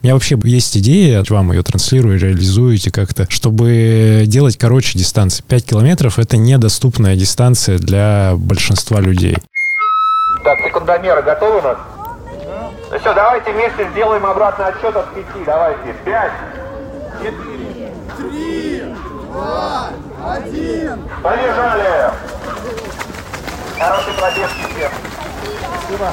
У меня вообще есть идея, вам ее транслирую, реализуете как-то, чтобы делать короче дистанции. 5 километров — это недоступная дистанция для большинства людей. Так, секундомеры готовы у нас? Ну все, давайте вместе сделаем обратный отсчет от пяти. Давайте. Пять, четыре, три, два, один. Побежали! Хороший пробежки всем. Спасибо.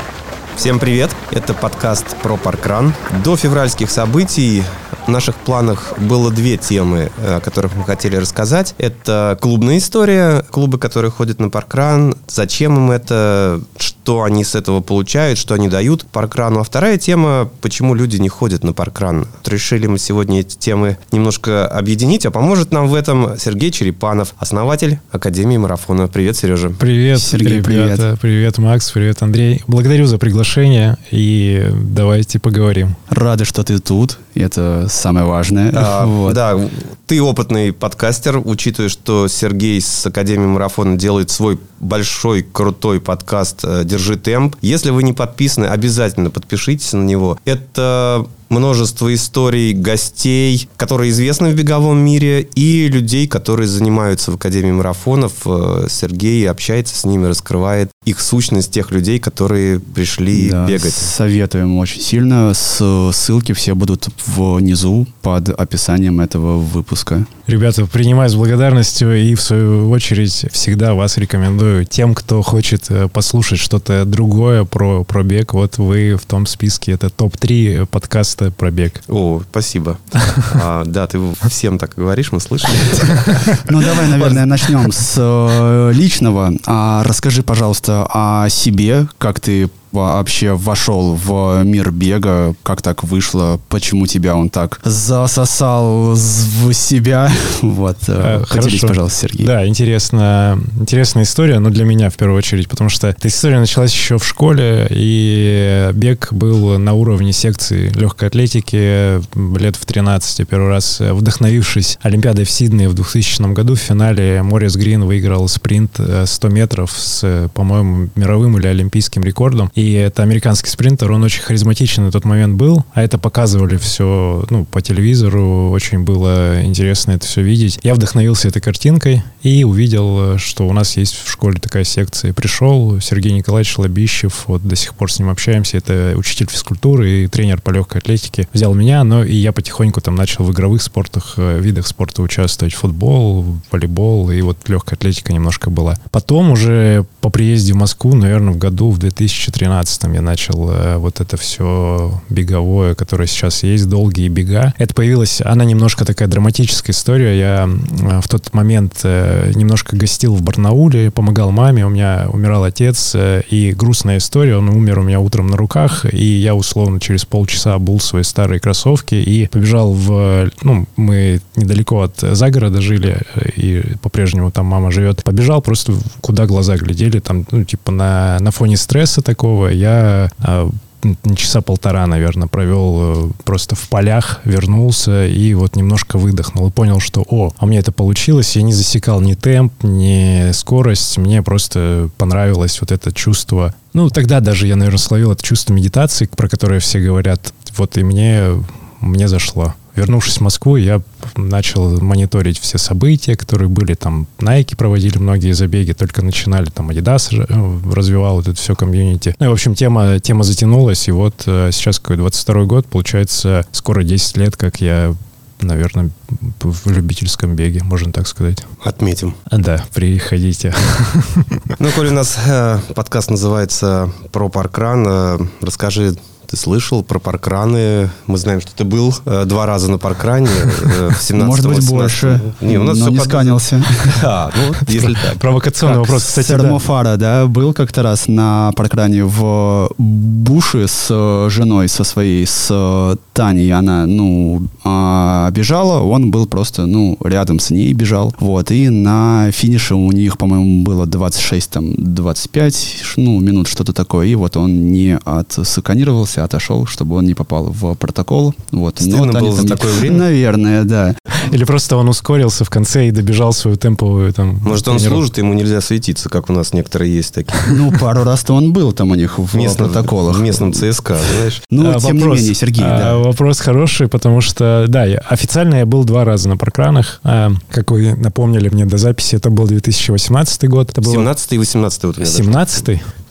Всем привет! Это подкаст про паркран. До февральских событий в наших планах было две темы, о которых мы хотели рассказать. Это клубная история, клубы, которые ходят на паркран, зачем им это, что они с этого получают, что они дают паркрану. А вторая тема, почему люди не ходят на паркран. Решили мы сегодня эти темы немножко объединить, а поможет нам в этом Сергей Черепанов, основатель Академии марафона. Привет, Сережа. Привет, Сергей, ребята. Привет. привет, Макс, привет, Андрей. Благодарю за приглашение и давайте поговорим. Рады, что ты тут. Это самое важное. А, вот. Да, ты опытный подкастер, учитывая, что Сергей с Академией марафона делает свой большой, крутой подкаст «Держи темп». Если вы не подписаны, обязательно подпишитесь на него. Это множество историй гостей, которые известны в беговом мире, и людей, которые занимаются в Академии марафонов. Э, Сергей общается с ними, раскрывает их сущность тех людей, которые пришли да, бегать. Советуем очень сильно. Ссылки все будут внизу под описанием этого выпуска. Ребята, принимаю с благодарностью и в свою очередь всегда вас рекомендую тем, кто хочет э, послушать что-то другое про, про бег. Вот вы в том списке. Это топ-3 подкаста про бег. О, спасибо. А, да, ты всем так говоришь, мы слышали. Ну, давай, наверное, начнем с э, личного. А, расскажи, пожалуйста, о себе, как ты вообще вошел в мир бега? Как так вышло? Почему тебя он так засосал в себя? Вот. Э, поделись, пожалуйста, Сергей. Да, интересно, интересная история, но для меня в первую очередь, потому что эта история началась еще в школе, и бег был на уровне секции легкой атлетики лет в 13. Первый раз вдохновившись Олимпиадой в Сиднее в 2000 году в финале Морис Грин выиграл спринт 100 метров с, по-моему, мировым или олимпийским рекордом. И это американский спринтер, он очень харизматичен на тот момент был, а это показывали все, ну, по телевизору, очень было интересно это все видеть. Я вдохновился этой картинкой и увидел, что у нас есть в школе такая секция. Пришел Сергей Николаевич Лобищев, вот до сих пор с ним общаемся, это учитель физкультуры и тренер по легкой атлетике. Взял меня, но и я потихоньку там начал в игровых спортах, э, видах спорта участвовать, футбол, волейбол, и вот легкая атлетика немножко была. Потом уже по приезде в Москву, наверное, в году в 2013 2013 я начал э, вот это все беговое, которое сейчас есть, долгие бега. Это появилась, она немножко такая драматическая история. Я э, в тот момент э, немножко гостил в Барнауле, помогал маме, у меня умирал отец, и грустная история, он умер у меня утром на руках, и я условно через полчаса обул свои старые кроссовки и побежал в, ну, мы недалеко от загорода жили, и по-прежнему там мама живет. Побежал просто куда глаза глядели, там, ну, типа на, на фоне стресса такого, такого. Я а, часа полтора, наверное, провел э, просто в полях, вернулся и вот немножко выдохнул и понял, что, о, а меня это получилось, я не засекал ни темп, ни скорость, мне просто понравилось вот это чувство. Ну, тогда даже я, наверное, словил это чувство медитации, про которое все говорят, вот и мне, мне зашло. Вернувшись в Москву, я начал мониторить все события, которые были там. Nike проводили многие забеги, только начинали, там Adidas э, развивал вот это все комьюнити. Ну и, в общем, тема, тема затянулась, и вот э, сейчас какой 22 год, получается, скоро 10 лет, как я наверное, в любительском беге, можно так сказать. Отметим. Да, приходите. Ну, коли у нас э, подкаст называется «Про паркран», э, расскажи ты слышал про паркраны? Мы знаем, что ты был э, два раза на паркране э, в 17 Может быть, больше. Не, у нас но не под... сканился. А, ну, если так. Провокационный вопрос, кстати. Термофара, да, был как-то раз на паркране в Буше с э, женой, со своей, с э, Таней. Она, ну, а, бежала, он был просто, ну, рядом с ней бежал. Вот, и на финише у них, по-моему, было 26, там, 25, ну, минут, что-то такое. И вот он не отсаканировался отказался, отошел, чтобы он не попал в протокол. Вот. Стыдно вот было за такое время? Наверное, да. Или просто он ускорился в конце и добежал свою темповую там... Может, он служит, ему нельзя светиться, как у нас некоторые есть такие. Ну, пару раз-то он был там у них в Местном- протоколах. В местном ЦСКА, знаешь. Ну, А, тем вопрос, не менее, Сергей, а, да. Вопрос хороший, потому что, да, я- официально я был два раза на паркранах. А, как вы напомнили мне до записи, это был 2018 год. Это было 17 и 18 вот у меня даже.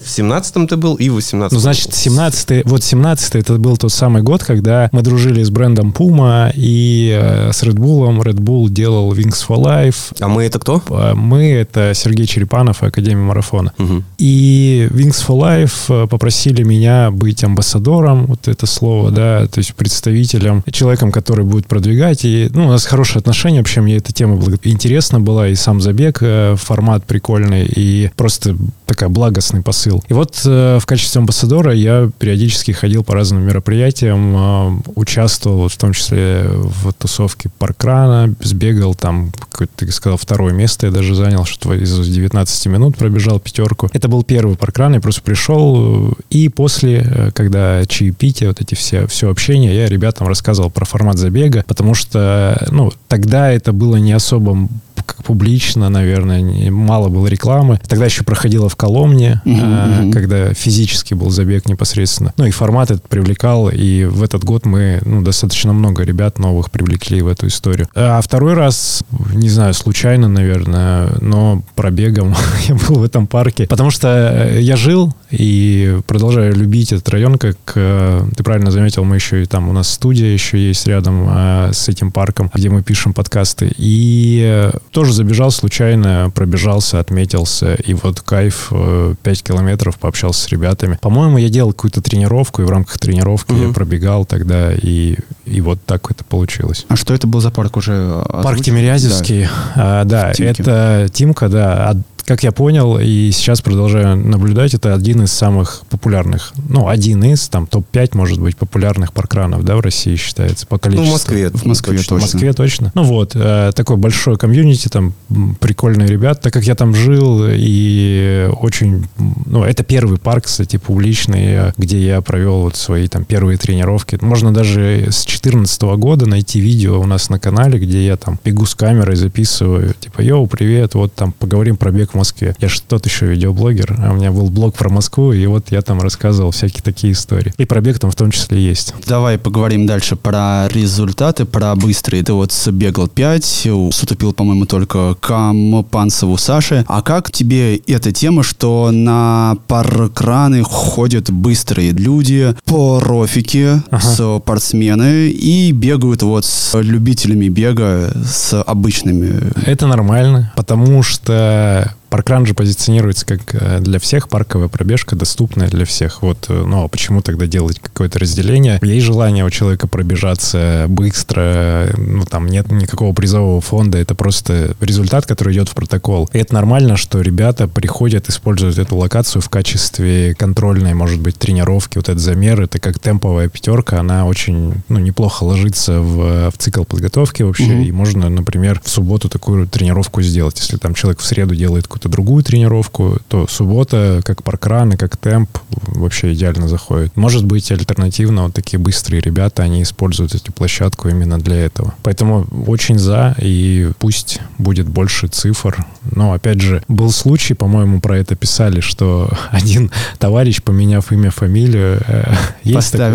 17 В 17 ты был и в 18 Ну, значит, 17 вот 17 это был тот самый год, когда мы дружили с брендом Puma и э, с Red Bull. Red Bull делал Wings for Life. А мы это кто? А Мы — это Сергей Черепанов и Академия марафона. Мгм. И Wings for Life э, попросили меня быть амбассадором, вот это слово, да, то есть представителем, человеком, который будет продвигать. И, ну, у нас хорошие отношения, вообще мне эта тема была интересна была, и сам забег, э, формат прикольный, и просто такая благостный посыл. И вот э, в качестве амбассадора я периодически ходил по разным мероприятиям, э, участвовал в том числе в тусовке паркрана, сбегал там, ты сказал, второе место я даже занял, что из 19 минут пробежал пятерку. Это был первый паркран, я просто пришел, и после, э, когда чаепитие, вот эти все, все общение, я ребятам рассказывал про формат забега, потому что, ну, тогда это было не особо как публично, наверное, не- мало было рекламы. Тогда еще проходило в Коломне, Мгм, а, мгм. когда физически был забег непосредственно. Ну и формат этот привлекал, и в этот год мы ну, достаточно много ребят новых привлекли в эту историю. А второй раз, не знаю, случайно, наверное, но пробегом я был в этом парке, потому что э, я жил и продолжаю любить этот район, как э, ты правильно заметил, мы еще и там, у нас студия еще есть рядом э, с этим парком, где мы пишем подкасты. И э, тоже забежал случайно, пробежался, отметился, и вот кайф, э, 5 километров, пообщался с ребятами. По-моему, я делал какую-то тренировку, и в рамках тренировки я Мгм. пробегал тогда, и, и вот так это получилось. А что это был за парк уже? Парк? Тимирязевский, а, да, это Тимка, да. А, как я понял и сейчас продолжаю наблюдать, это один из самых популярных, ну, один из, там, топ-5, может быть, популярных паркранов, да, в России считается по Ну, количеству. в Москве. В Москве В точно. Москве точно. Ну вот, э, такой большой комьюнити, там прикольные ребята. Так как я там жил и очень... Ну, это первый парк, кстати, публичный, э, где я провел вот свои там первые тренировки. Можно даже с 2014 года найти видео у нас на канале, где я там бегу с камерой, записываю, типа, yo, привет, вот там поговорим про бег в Москве. Я же тот еще видеоблогер, а у меня был блог про Москву, и вот я там рассказывал всякие такие истории. И про бег там в том числе есть. Давай поговорим дальше про результаты, про быстрые. Ты вот бегал 5, уступил, по-моему, только Кампанцеву Саше. А как тебе эта тема, что на паркраны ходят быстрые люди, профики, Ага. спортсмены и бегают вот с любителями бега, с обычными? Это нормально, потому что паркран же позиционируется как э, для всех парковая пробежка, доступная для всех. Вот, э, ну, а почему тогда делать какое-то разделение? Есть желание у человека пробежаться быстро, ну, там нет никакого призового фонда, это просто результат, который идет в протокол. И это нормально, что ребята приходят, используют эту локацию в качестве контрольной, может быть, тренировки. Вот этот замер, это как темповая пятерка, она очень, ну, неплохо ложится в, в цикл подготовки вообще, Мгм. и можно, например, в субботу такую тренировку сделать. Если там человек в среду делает какую-то другую тренировку, то суббота, как паркран и как темп, вообще идеально заходит. Может быть, альтернативно вот такие быстрые ребята, они используют эту площадку именно для этого. Поэтому очень за, и пусть будет больше цифр. Но, опять же, был случай, по-моему, про это писали, что один товарищ, поменяв имя, фамилию, э,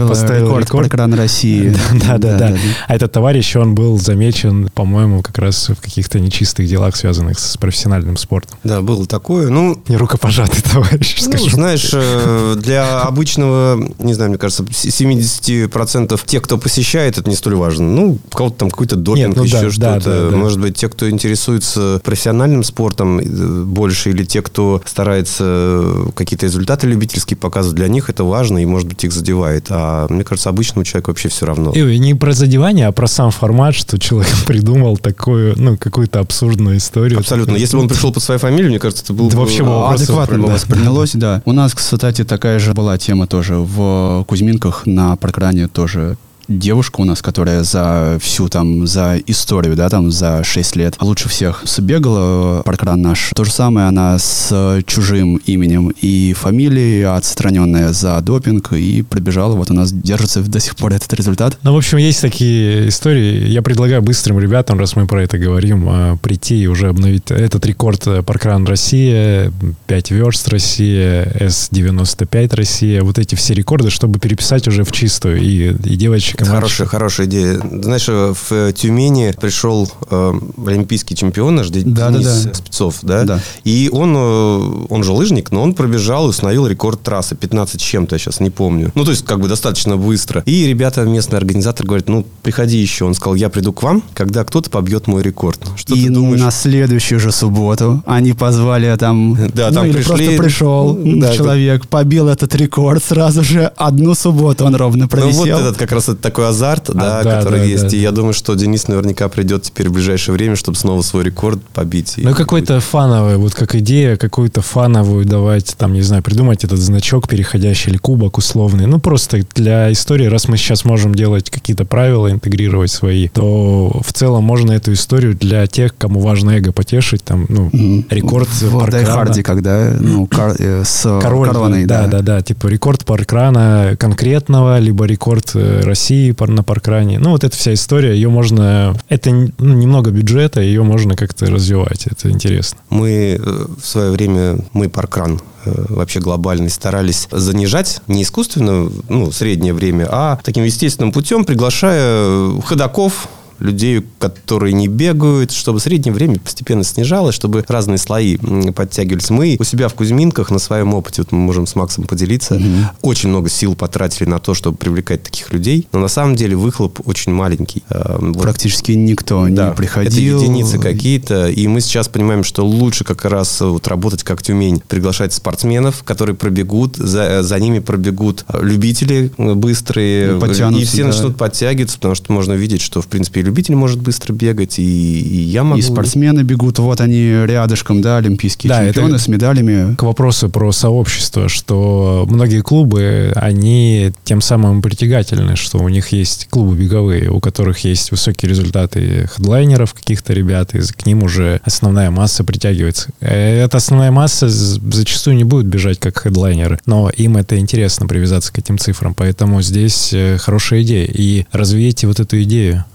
Поставил, рекорд, паркран России. да, да, да. А этот товарищ, он был замечен, по-моему, как раз в каких-то нечистых делах, связанных с профессиональным спортом. Да, было такое. Ну, Не рукопожатый товарищ, Ну, скажу. знаешь, э, для обычного, не знаю, мне кажется, с- 70% тех, кто посещает, это не столь важно. Ну, у кого-то там какой-то допинг, Нет, ну еще да, что-то. да, да. Может быть, те, кто интересуется профессиональным спортом э, больше, или те, кто старается э, какие-то результаты любительские показывать, для них это важно и, может быть, их задевает. А мне кажется, обычному человеку вообще все равно. И не про задевание, а про сам формат, что человек придумал такую, ну, какую-то абсурдную историю. Абсолютно. Если бы он пришел под свою фамилию, мне кажется, это было Да бы вообще Адекватно да. воспринялось, да. У нас, кстати, такая же была тема тоже в Кузьминках на паркране тоже девушка у нас, которая за всю там, за историю, да, там, за 6 лет лучше всех сбегала паркран наш. То же самое она с чужим именем и фамилией, отстраненная за допинг, и пробежала. Вот у нас держится до сих пор этот результат. Ну, в общем, есть такие истории. Я предлагаю быстрым ребятам, раз мы про это говорим, а, прийти и уже обновить этот рекорд Паркран Россия, 5 верст Россия, С-95 Россия. Вот эти все рекорды, чтобы переписать уже в чистую. И, и девочек, и Хорошая, хорошая идея. Знаешь, в Тюмени пришел э, олимпийский чемпион наш Денис Да, да, да. Спецов, да? Да. И он, э, он же лыжник, но он пробежал и установил рекорд трассы. 15 с чем-то, я сейчас не помню. Ну, то есть, как бы достаточно быстро. И ребята, местный организатор говорит, ну, приходи еще. Он сказал, я приду к вам, когда кто-то побьет мой рекорд. Что и ты думаешь? на следующую же субботу они позвали там, Да, ну, там или пришли- просто пришел Да, человек, побил этот рекорд сразу же одну субботу он ровно Ну, провисел. вот этот как раз это такой азарт, да, да, который да, есть. да, и да. я думаю, что Денис наверняка придет теперь в ближайшее время, чтобы снова свой рекорд побить. Ну, какой-то фановый, вот как идея, какую-то фановую давать, там, не знаю, придумать этот значок переходящий или кубок условный. Ну, просто для истории, раз мы сейчас можем делать какие-то правила, интегрировать свои, то в целом можно эту историю для тех, кому важно эго потешить, там, ну, рекорд в паркрана. Дайхарде, когда ну, кар- э, с Король, короной, да, да. да, да, типа рекорд паркрана конкретного, либо рекорд э, России на паркране. Ну, вот эта вся история, ее можно... Это ну, немного бюджета, ее можно как-то развивать, это интересно. Мы э, в свое время, мы паркран э, вообще глобальный, старались занижать не искусственно, ну, среднее время, а таким естественным путем, приглашая ходаков, людей, которые не бегают, чтобы среднее время постепенно снижалось, чтобы разные слои подтягивались. Мы у себя в Кузьминках на своем опыте, вот мы можем с Максом поделиться, очень много сил потратили на то, чтобы привлекать таких людей, но на самом деле выхлоп очень маленький. Э, вот Практически никто да, не приходил. Это единицы какие-то. И мы сейчас понимаем, что лучше как раз вот работать как Тюмень. Приглашать спортсменов, которые пробегут, за, за ними пробегут любители э, быстрые. Ну, и все да. начнут подтягиваться, потому что можно видеть, что, в принципе, любитель может быстро бегать, и, и я могу. И спортсмены бегут, вот они рядышком, да, олимпийские Да, чемпионы это- с медалями. К вопросу про сообщество, что многие клубы, они тем самым притягательны, что у них есть клубы беговые, у которых есть высокие результаты хедлайнеров каких-то ребят, и к ним уже основная масса притягивается. Э, Эта основная масса зачастую не будет бежать как хедлайнеры, но им это интересно привязаться к этим цифрам, поэтому здесь э, хорошая идея. И развейте вот эту идею,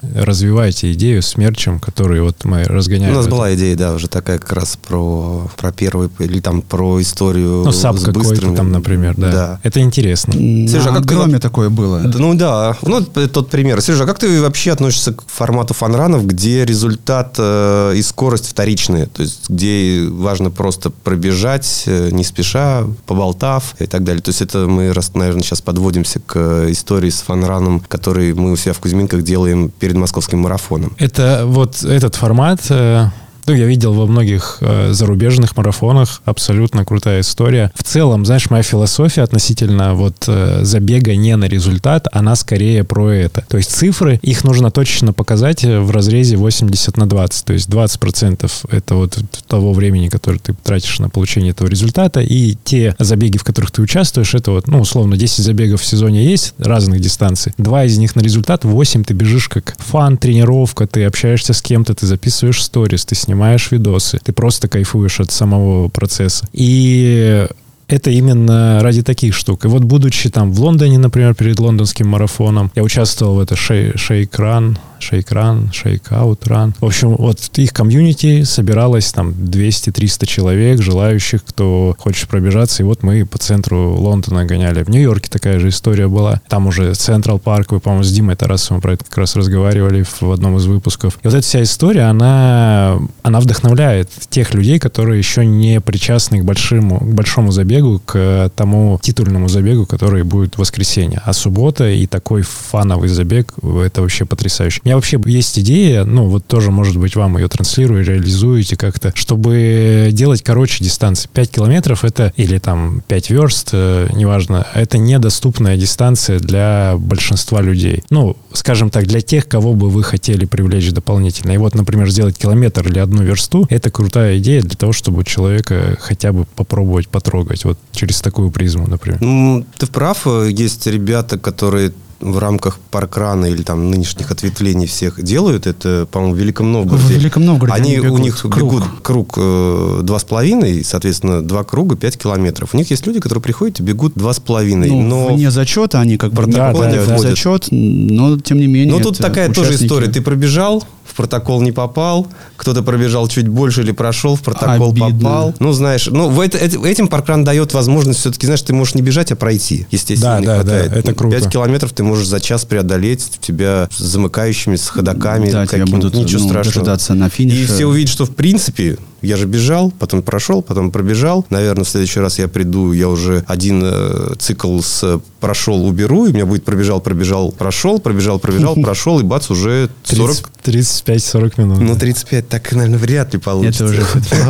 развивайте идею с мерчем, который вот мы У разгоняем. нас Это- была идея, да, уже такая как раз про, про первый, или там про историю Ну, сап какой-то там, например, да. Да. Это интересно. Сережа, а как ты Громе такое было. Да, Ну да, ну тот пример. Сережа, а как ты вообще относишься к формату фанранов, где результат э, и скорость вторичные? То есть где важно просто пробежать, э, не спеша, поболтав и так далее. То есть это мы, раз, наверное, сейчас подводимся к э, истории с фанраном, который мы у себя в Кузьминках делаем перед московским марафоном. Это вот этот формат, э, ну, я видел во многих э, зарубежных марафонах, абсолютно крутая история. В целом, знаешь, моя философия относительно вот э, забега не на результат, она скорее про это. То есть цифры, их нужно точно показать э, в разрезе 80 на 20. То есть 20% это вот того времени, которое ты тратишь на получение этого результата, и те забеги, в которых ты участвуешь, это вот, ну, условно, 10 забегов в сезоне есть разных дистанций. Два из них на результат, 8 ты бежишь как фан, тренировка, ты общаешься с кем-то, ты записываешь сторис, ты снимаешь видосы, ты просто кайфуешь от самого процесса. И это именно ради таких штук. И вот будучи там в Лондоне, например, перед лондонским марафоном, я участвовал в это shake run, shake run, shakeout run. В общем, вот их комьюнити собиралось там 200-300 человек, желающих, кто хочет пробежаться. И вот мы по центру Лондона гоняли. В Нью-Йорке такая же история была. Там уже Central Park, вы, по-моему, с Димой Тарасовым про это как раз разговаривали в одном из выпусков. И вот эта вся история, она, она вдохновляет тех людей, которые еще не причастны к большому, к большому забегу, к тому титульному забегу, который будет в воскресенье. А суббота и такой фановый забег, это вообще потрясающе. У меня вообще есть идея, ну вот тоже, может быть, вам ее транслирую, реализуете как-то, чтобы делать короче дистанции. 5 километров это, или там 5 верст, э, неважно, это недоступная дистанция для большинства людей. Ну, скажем так, для тех, кого бы вы хотели привлечь дополнительно. И вот, например, сделать километр или одну версту, это крутая идея для того, чтобы человека хотя бы попробовать потрогать вот через такую призму, например. Ну, ты прав, есть ребята, которые в рамках паркрана или там нынешних ответвлений всех делают, это, по-моему, в Великом Новгороде. В Великом Новгороде они, они бегут у них круг. бегут круг э, два с половиной, соответственно, два круга, пять километров. У них есть люди, которые приходят и бегут два с половиной. Ну, но вне зачета они как бы входят в входят. зачет, но тем не менее. Ну, тут такая тоже участники. история. Ты пробежал, протокол не попал, кто-то пробежал чуть больше или прошел, в протокол Обидно. попал. Ну, знаешь, ну, в это- эти- этим паркран дает возможность все-таки, знаешь, ты можешь не бежать, а пройти. Естественно, Да, не да, хватает. да, это круто. 5 километров ты можешь за час преодолеть, тебя с замыкающими, с ходаками. Да, будут ничего ну, страшного. на финише. И все увидят, что в принципе я же бежал, потом прошел, потом пробежал. Наверное, в следующий раз я приду, я уже один э, цикл с э, прошел, уберу, и у меня будет пробежал, пробежал, прошел, пробежал, пробежал, прошел, и бац, уже 40, 35-40 минут. ну 35, так, наверное, вряд ли получится. Это уже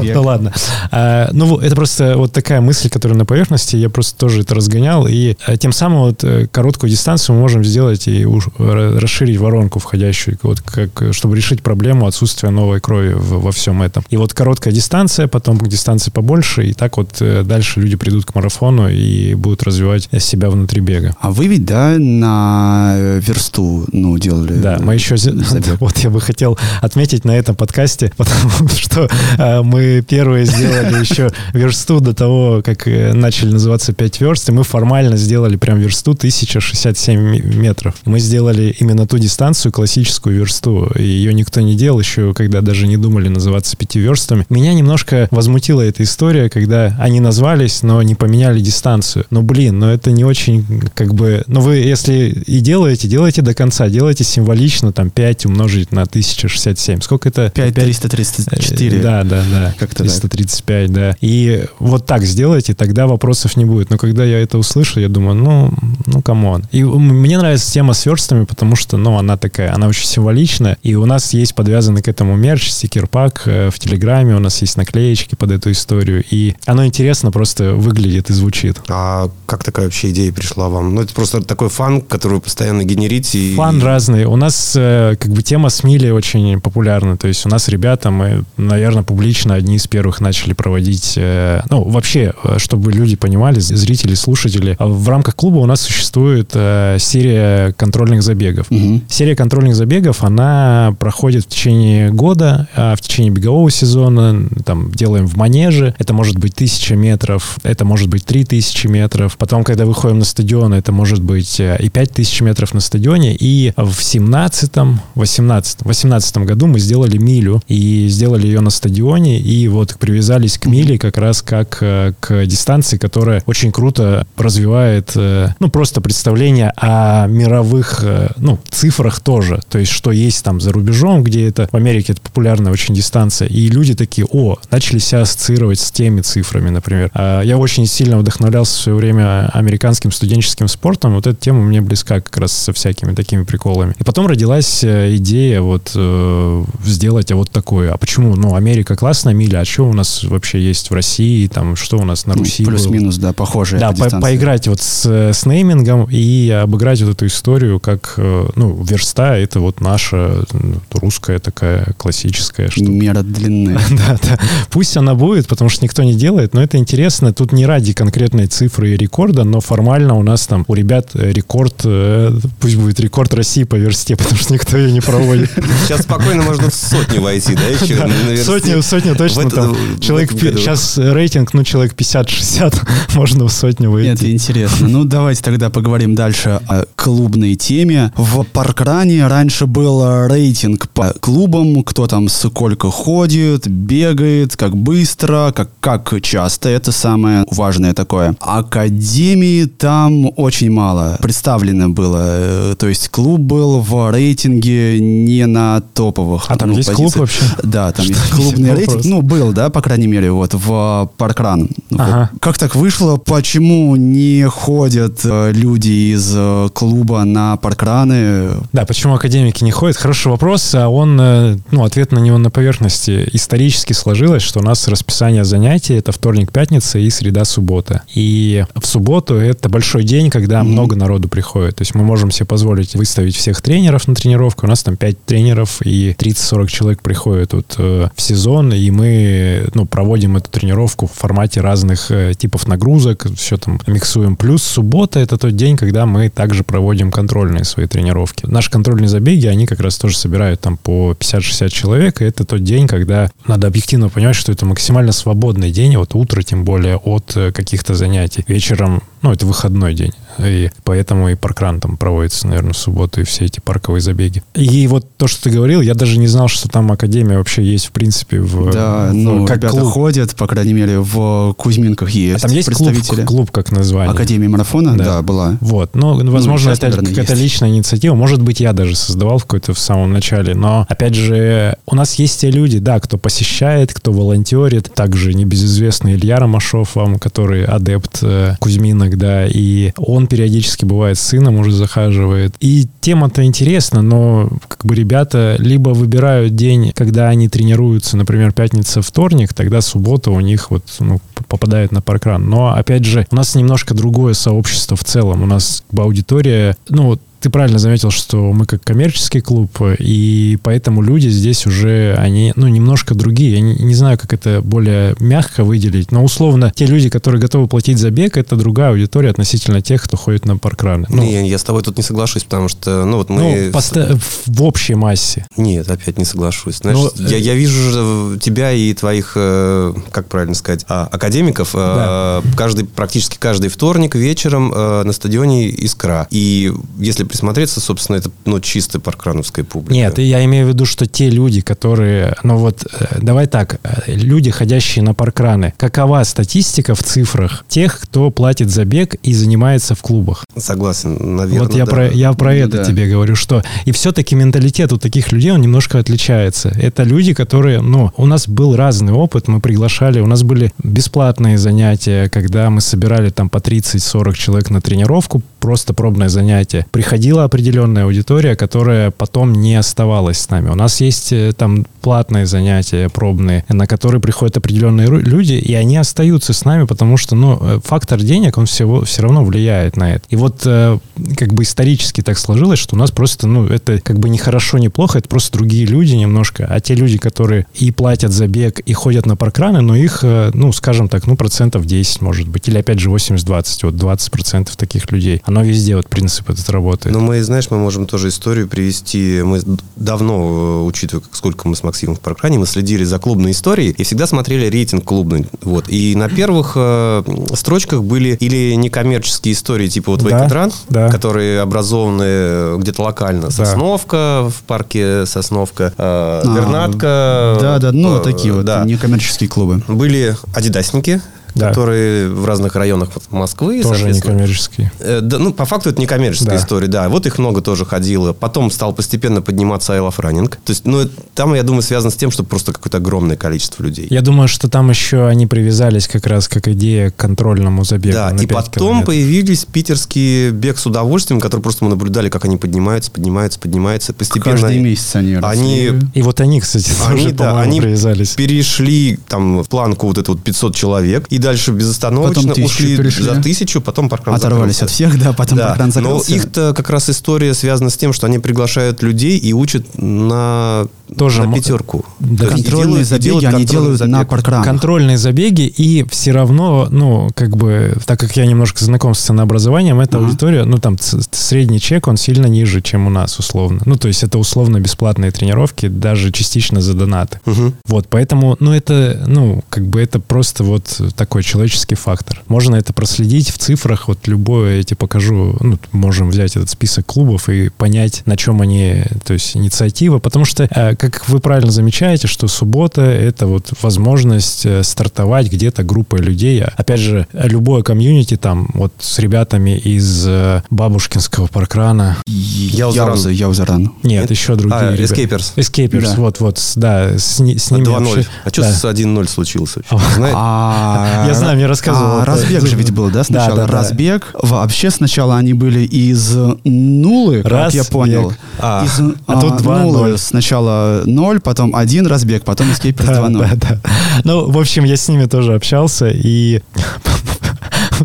бег. Ну ладно. А, ну, вот, это просто вот такая мысль, которая на поверхности. Я просто тоже это разгонял. И а, тем самым вот э, короткую дистанцию мы можем сделать и расширить воронку входящую, вот как, э, чтобы решить проблему отсутствия новой крови во всем этом. И вот короткая дистанция, потом дистанции побольше, и так вот э, дальше люди придут к марафону и будут развивать себя внутри бега. А вы ведь, да, на э, версту, ну, делали... Да, мы еще... забег. Вот я бы хотел отметить на этом подкасте, потому что э, мы первые сделали еще версту до того, как начали называться 5 верст, и мы формально сделали прям версту 1067 м- метров. Мы сделали именно ту дистанцию, классическую версту, ее никто не делал еще, когда даже не думали называться пятиверстами. Меня немножко возмутила эта история, когда они назвались, но не поменяли дистанцию. Ну, блин, ну это не очень, как бы... Ну, вы, если и делаете, делайте до конца, делайте символично, там, 5 умножить на 1067. Сколько это? 5334. Э, Да, да, да. Как-то так. 335, да. И вот так сделайте, тогда вопросов не будет. Но когда я это услышал, я думаю, ну, ну, come on. И мне нравится тема с верстами, потому что, ну, она такая, она очень символичная. И у нас есть подвязанный к этому мерч, стикер-пак э, в Телеграме, у нас есть наклеечки под эту историю. И оно интересно просто выглядит и звучит. А как такая вообще идея пришла вам? Ну, это просто такой фан, который вы постоянно генерите. и- Фан разный. У нас э, как бы тема с Мили очень популярна. То есть у нас ребята, мы, наверное, публично одни из первых начали проводить... э, ну, вообще, э, чтобы люди понимали, зрители, слушатели, а в рамках клуба у нас существует серия контрольных забегов. Мгм. Серия контрольных забегов, она проходит в течение года, а в течение бегового сезона там делаем в манеже. Это может быть тысяча метров, это может быть три тысячи метров. Потом, когда выходим на стадион, это может быть э, и пять тысяч метров на стадионе. И в 17-м, 18 18 году мы сделали милю и сделали ее на стадионе. И вот привязались к миле как раз как э, к дистанции, которая очень круто развивает, э, ну, просто представление о мировых, ну, цифрах тоже. То есть, что есть там за рубежом, где это, в Америке это популярная очень дистанция. И люди такие, о, начали себя ассоциировать с теми цифрами, например. А Я очень сильно вдохновлялся в свое время американским студенческим спортом. Вот эта тема мне близка как раз со всякими такими приколами. И потом родилась э, идея вот э, сделать а вот такое. А почему? Ну, Америка классная миля, а что у нас вообще есть в России, там, что у нас на Ну, Руси? Плюс-минус, да, похожая Да, по дистанции. поиграть вот с, с неймингом и обыграть вот эту историю, как, э, ну, верста — это вот наша русская такая классическая штука. Мера длины. Да, да. Пусть она будет, потому что никто не делает, но это интересно. Тут не ради конкретной цифры и рекорда, но формально у нас там у ребят э, рекорд, э, пусть будет рекорд России по версте, потому что никто ее не проводит. Сейчас спокойно можно в сотню войти, да, еще? Да, на? Сотню, сотню В точно это- там. в Человек, сейчас рейтинг, ну, человек 50-60, можно в сотню выйти. Это интересно. Ну, давайте тогда поговорим дальше о клубной теме. В Паркране раньше был рейтинг по клубам, кто там сколько ходит, бегает, как быстро, как, как часто. Это самое важное такое. Академии там очень мало представлено было. Э, То есть клуб был в рейтинге не на топовых А там ну, есть клуб позициях. вообще? Да, там Что есть клубный вопрос? рейтинг. Ну, был, да, по крайней мере, вот в Паркран. Вот. Ага. Как так вышло? Почему не ходят э, люди из э, клуба на паркраны? Да, почему академики не ходят? Хороший вопрос, а он, э, ну, ответ на него на поверхности. Исторически исторически сложилось, что у нас расписание занятий это вторник, пятница и среда, суббота. И в субботу это большой день, когда mm-hmm. много народу приходит. То есть мы можем себе позволить выставить всех тренеров на тренировку. У нас там 5 тренеров и 30-40 человек приходят вот, э, в сезон, и мы ну, проводим эту тренировку в формате разных э, типов нагрузок, все там миксуем. Плюс суббота это тот день, когда мы также проводим контрольные свои тренировки. Наши контрольные забеги, они как раз тоже собирают там по 50-60 человек, и это тот день, когда надо объективно понимать, что это максимально свободный день, вот утро тем более, от э, каких-то занятий. Вечером, ну, это выходной день. И поэтому и паркран там проводится, наверное, в субботу, и все эти парковые забеги. И вот то, что ты говорил, я даже не знал, что там академия вообще есть, в принципе, в... Да, ну, как ребята клуб. ходят, по крайней мере, в Кузьминках есть а там есть представители. Клуб, клуб как название. Академия марафона, да, да была. Вот, ну, ну возможно, ну, это какая-то личная инициатива. Может быть, я даже создавал в какой-то в самом начале. Но, опять же, у нас есть те люди, да, кто посещает, кто волонтерит. Также небезызвестный Илья Ромашов вам, который адепт э, Кузьминок, да, и он периодически бывает с сыном уже захаживает. И тема-то интересна, но как бы ребята либо выбирают день, когда они тренируются, например, пятница, вторник, тогда суббота у них вот ну, попадает на паркран. Но, опять же, у нас немножко другое сообщество в целом. У нас как бы, аудитория, ну, ты правильно заметил, что мы как коммерческий клуб, и поэтому люди здесь уже, они, ну, немножко другие. Я не, не знаю, как это более мягко выделить, но условно те люди, которые готовы платить за бег, это другая аудитория относительно тех, кто ходит на паркраны. Ну, не, я с тобой тут не соглашусь, потому что, ну, вот мы... Ну, поста- в общей массе. Нет, опять не соглашусь. Знаешь, но, ну, я, я вижу тебя и твоих, э, как правильно сказать, а, академиков э, да. каждый, практически каждый вторник вечером э, на стадионе «Искра». И если присмотреться, собственно, это ну, чистая паркрановская публика. Нет, я имею в виду, что те люди, которые... Ну вот, э, давай так, э, люди, ходящие на паркраны, какова статистика в цифрах тех, кто платит за бег и занимается в клубах? Согласен, наверное, Вот я да. про, я про ну, это да. тебе говорю, что... И все-таки менталитет у таких людей, он немножко отличается. Это люди, которые... Ну, у нас был разный опыт, мы приглашали, у нас были бесплатные занятия, когда мы собирали там по 30-40 человек на тренировку, просто пробное занятие. Приходили приходила определенная аудитория, которая потом не оставалась с нами. У нас есть э, там платные занятия пробные, на которые приходят определенные люди, и они остаются с нами, потому что, ну, э, фактор денег, он всего, все равно влияет на это. И вот э, как бы исторически так сложилось, что у нас просто, ну, это как бы не хорошо, не плохо, это просто другие люди немножко, а те люди, которые и платят за бег, и ходят на паркраны, но их, ну, скажем так, ну, процентов 10, может быть, или опять же 80-20, вот 20 процентов таких людей. Оно везде, вот принцип этот работает. Ну, мы, знаешь, мы можем тоже историю привести. Мы давно, э, учитывая, сколько мы с Максимом в программе, мы следили за клубной историей и всегда смотрели рейтинг клубный. Вот. И на первых э, строчках были или некоммерческие истории, типа вот Вейкотран, да, да. которые образованы э, где-то локально. Сосновка да. в парке Сосновка, э, а, Бернатка. Да, да, ну, э, такие вот да. некоммерческие клубы. Были адидасники, да. которые в разных районах Москвы. Тоже некоммерческие. Э, да, ну, по факту это некоммерческая да. история, да. Вот их много тоже ходило. Потом стал постепенно подниматься I Love Running. То есть, ну, там, я думаю, связано с тем, что просто какое-то огромное количество людей. Я думаю, что там еще они привязались как раз как идея к контрольному забегу. Да, и потом километров. появились питерские бег с удовольствием, которые просто мы наблюдали, как они поднимаются, поднимаются, поднимаются. Постепенно Каждый месяц они Они... И вот они, кстати, они, тоже, да, они привязались. перешли там в планку вот эту вот 500 человек, и дальше безостановочно потом ушли перешли. за тысячу, потом паркран Оторвались закрылся. от всех, да, потом да. паркран закрылся. Но их-то как раз история связана с тем, что они приглашают людей и учат на тоже на пятерку. Да, контрольные делают, забеги делают они делают забег. на паркранах. Контрольные забеги, и все равно, ну, как бы, так как я немножко знаком с ценообразованием, эта uh-huh. аудитория, ну, там, средний чек, он сильно ниже, чем у нас, условно. Ну, то есть это условно бесплатные тренировки, даже частично за донаты. Uh-huh. Вот, поэтому, ну, это, ну, как бы это просто вот такой человеческий фактор. Можно это проследить в цифрах, вот любое, я тебе покажу, ну, можем взять этот список клубов и понять, на чем они, то есть инициатива, потому что э, как вы правильно замечаете, что суббота — это вот возможность э, стартовать где-то группой людей. Опять же, любое комьюнити там, вот с ребятами из э, Бабушкинского паркрана. Яузаран. Яузаран. Нет, Нет, еще другие а, ребята. Escapers. Escapers, да. вот, вот, да, с, с ними 2-0. Вообще, а что да. с 1-0 случилось А, я знаю, мне рассказывал. А, разбег же ведь был, да, сначала? разбег. Вообще сначала они были из нулы, как я понял. А, тут 2-0. Сначала сначала 0, потом один разбег, потом эскейперс Да, 2.0. да, да. Ну, в общем, я с ними тоже общался, и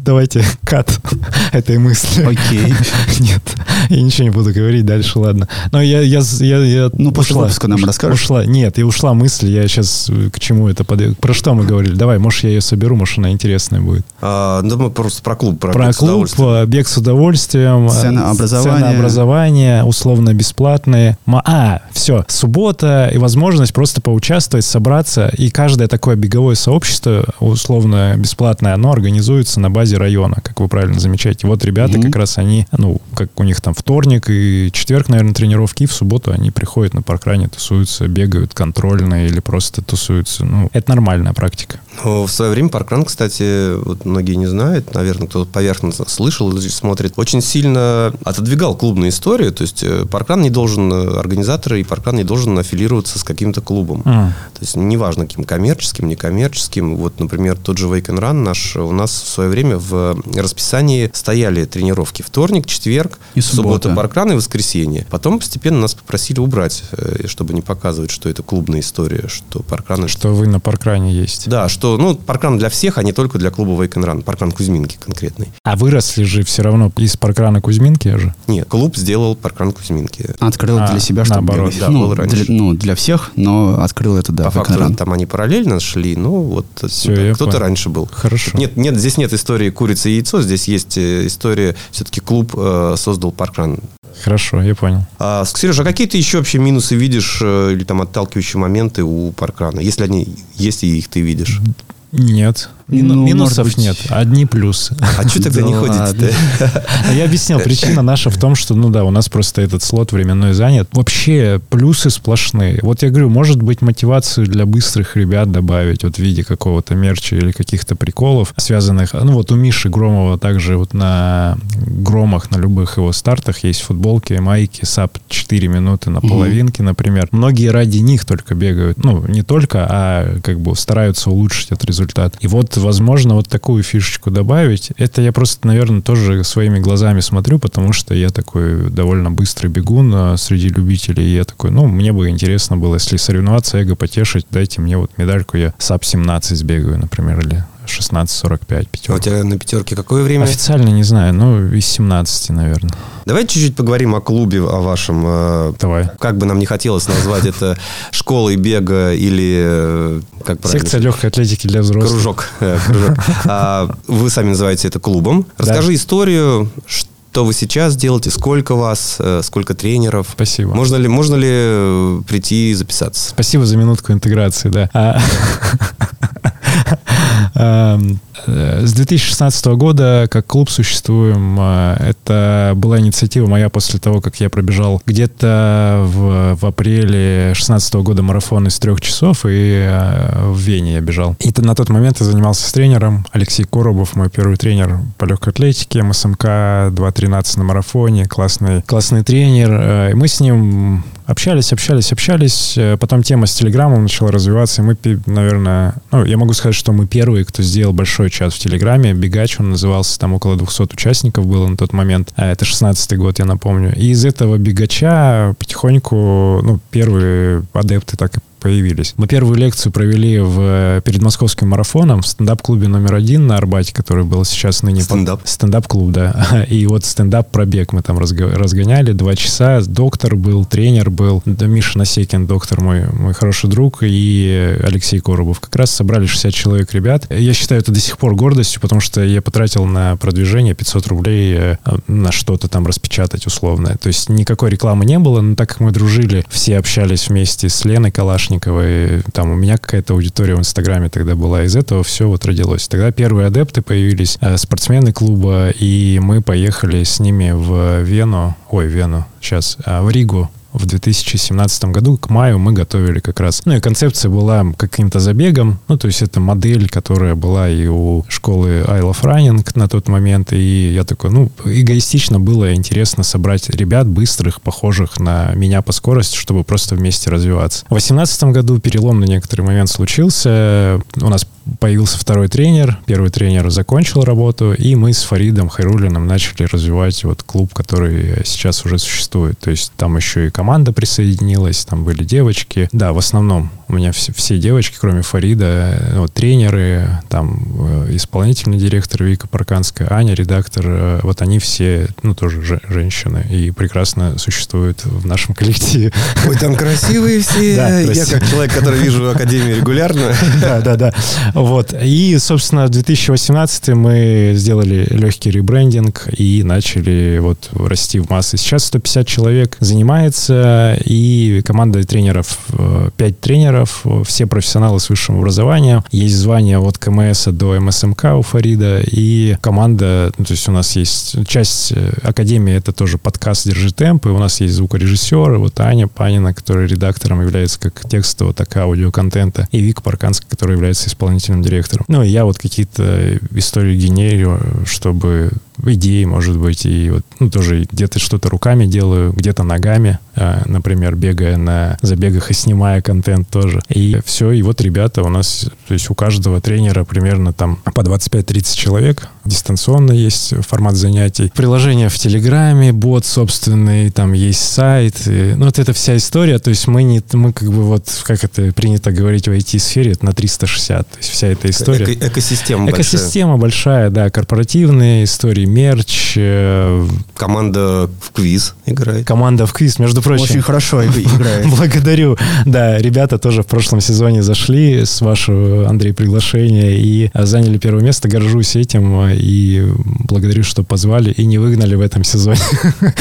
давайте кат этой мысли. Окей. Нет, я ничего не буду говорить дальше, ладно. Но я, я, я, я Ну, после ушла. выпуска нам расскажешь? Ушла. Нет, и ушла мысль, я сейчас к чему это под... Про что мы говорили? Давай, может, я ее соберу, может, она интересная будет. А, да мы просто про клуб. Про, Про бег с клуб, удовольствием. э, бег с удовольствием, э, Ценообразование. ценообразование, условно бесплатные. Ма- А, все, суббота и возможность просто поучаствовать, собраться. И каждое такое беговое сообщество, условно бесплатное, оно организуется на базе района, как вы правильно замечаете. Вот ребята Мгм. как раз они, ну, как у них там вторник и четверг, наверное, тренировки, и в субботу они приходят на паркране, тусуются, бегают контрольно или просто тусуются. Ну, это нормальная практика. Но в свое время Паркран, кстати, вот многие не знают, наверное, кто поверхностно слышал или смотрит, очень сильно отодвигал клубную историю. То есть э, Паркран не должен, э, организаторы и Паркран не должен аффилироваться с каким-то клубом. М. То есть неважно, каким коммерческим, некоммерческим. Вот, например, тот же Wake and Run наш, у нас в свое время в расписании стояли тренировки вторник, четверг, И суббота. суббота Паркран и воскресенье. Потом постепенно нас попросили убрать, э, чтобы не показывать, что это клубная история, что Паркран... Что вы на паркране есть. Да, что, ну, паркран для всех, а не только для клуба Wake and Run. Паркран Кузьминки конкретный. А выросли же все равно из паркрана Кузьминки же. Нет, клуб сделал паркран Кузьминки. Открыл А, для себя, чтобы... наоборот, да, ну, был раньше. для, ну, для всех, но открыл это, да, По факту там они параллельно шли, ну, вот я кто-то раньше был. Хорошо. Нет, нет, здесь нет истории курицы и яйцо, здесь есть э, история, все-таки клуб э, создал паркран. Хорошо, я понял. А, Сережа, а какие ты еще вообще минусы видишь э, или там отталкивающие моменты у паркрана, если они есть и их ты видишь? Нет. Мину- Ну, минусов нет, одни плюсы. А что тогда Да не? А Я объяснил, причина наша в том, что, ну да, у нас просто этот слот временной занят. Вообще плюсы сплошные. Вот я говорю, может быть мотивацию для быстрых ребят добавить вот в виде какого-то мерча или каких-то приколов, связанных... Ну вот у Миши Громова также вот на Громах, на любых его стартах есть футболки, майки, sub 4 минуты на половинке, например. Многие ради них только бегают. Ну, не только, а как бы стараются улучшить этот результат. И вот, возможно, вот такую фишечку добавить. Это я просто, наверное, тоже своими глазами смотрю, потому что я такой довольно быстрый бегун а, среди любителей. Я такой, ну, мне бы интересно было, если соревноваться, эго потешить, дайте мне вот медальку, я sub 17 сбегаю, например, или 16.45 А у пятерка. тебя на пятерке какое время? Официально не знаю, ну, из 17, наверное. Давайте чуть-чуть поговорим о клубе, о вашем. э, Давай. Как бы нам не хотелось назвать это школой бега или э, как правильно? Секция легкой атлетики для взрослых. Кружок. э, кружок. А Вы сами называете это клубом. Расскажи историю, что вы сейчас делаете, сколько вас, сколько тренеров. Спасибо. Можно ли, можно ли прийти и записаться? Спасибо за минутку интеграции, да. Эм, э, С 2016 года как клуб существуем. э, Это была инициатива моя после того, как я пробежал где-то в, в апреле 2016 года марафон из трех часов, и э, в Вене я бежал. И на тот момент я занимался с тренером. Алексей Коробов, мой первый тренер по легкой атлетике, МСМК 2.13 на марафоне, классный, классный тренер. И мы с ним общались, общались, общались. Потом тема с Телеграмом начала развиваться, и мы, наверное, ну, я могу сказать, что мы первые, кто сделал большой чат в Телеграме. Бегач он назывался, там около 200 участников было на тот момент. А Это 16 год, я напомню. И из этого бегача потихоньку, ну, первые адепты так и появились. Мы первую лекцию провели в, перед московским марафоном в стендап-клубе номер один на Арбате, который был сейчас ныне... Стендап. Стендап-клуб, да. И вот стендап-пробег мы там разго- разгоняли. Два часа. Доктор был, тренер был. Да, Миша Насекин, доктор мой, мой хороший друг. И Алексей Коробов. Как раз собрали 60 человек ребят. Я считаю это до сих пор гордостью, потому что я потратил на продвижение 500 рублей э, на что-то там распечатать условно. То есть никакой рекламы не было, но так как мы дружили, все общались вместе с Леной Калашниковой, там у меня какая-то аудитория в Инстаграме тогда была, из этого все вот родилось. Тогда первые адепты появились, э, спортсмены клуба, и мы поехали с ними в Вену, ой, Вену, сейчас, в Ригу, в 2017 году, к маю мы готовили как раз. Ну и концепция была каким-то забегом, ну то есть это модель, которая была и у школы Isle of Running на тот момент, и я такой, ну эгоистично было интересно собрать ребят быстрых, похожих на меня по скорости, чтобы просто вместе развиваться. В 2018 году перелом на некоторый момент случился, у нас появился второй тренер, первый тренер закончил работу, и мы с Фаридом Хайрулиным начали развивать вот клуб, который сейчас уже существует. То есть там еще и команда присоединилась, там были девочки. Да, в основном у меня все, все девочки, кроме Фарида, вот, тренеры, там э, исполнительный директор Вика Парканская, Аня, редактор, э, вот они все, ну, тоже же, женщины и прекрасно существуют в нашем коллективе. Ой, там красивые все. Да, Я как человек, который вижу Академию регулярно. Да, да, да. Вот. И, собственно, в 2018 мы сделали легкий ребрендинг и начали вот расти в массы. Сейчас 150 человек занимается, и команда тренеров, 5 тренеров, все профессионалы с высшим образованием. Есть звание от КМС до МСМК у Фарида, и команда, ну, то есть у нас есть часть э, Академии, это тоже подкаст «Держи темп», и у нас есть звукорежиссеры, вот Аня Панина, которая редактором является как текстового, так и аудиоконтента, и Вик Парканский, который является исполнительным директором. Ну, и я вот какие-то истории генерирую, чтобы идеи, может быть, и вот, ну, тоже где-то что-то руками делаю, где-то ногами, э, например, бегая на забегах и снимая контент тоже. И все, и вот ребята у нас, то есть у каждого тренера примерно там по 25-30 человек, дистанционно есть формат занятий. Приложение в Телеграме, бот собственный, там есть сайт. И, ну, вот это вся история, то есть мы не, мы как бы вот, как это принято говорить в IT-сфере, это на 360, то есть вся эта история. Эко- экосистема большая. Экосистема большая, да, корпоративные истории, мерч, э, Команда в квиз играет. команда в квиз, между прочим. Очень хорошо иг- играет. Благодарю. Да, ребята тоже в прошлом сезоне зашли с вашего, Андрей, приглашения и заняли первое место. Горжусь этим и благодарю, что позвали и не выгнали в этом сезоне.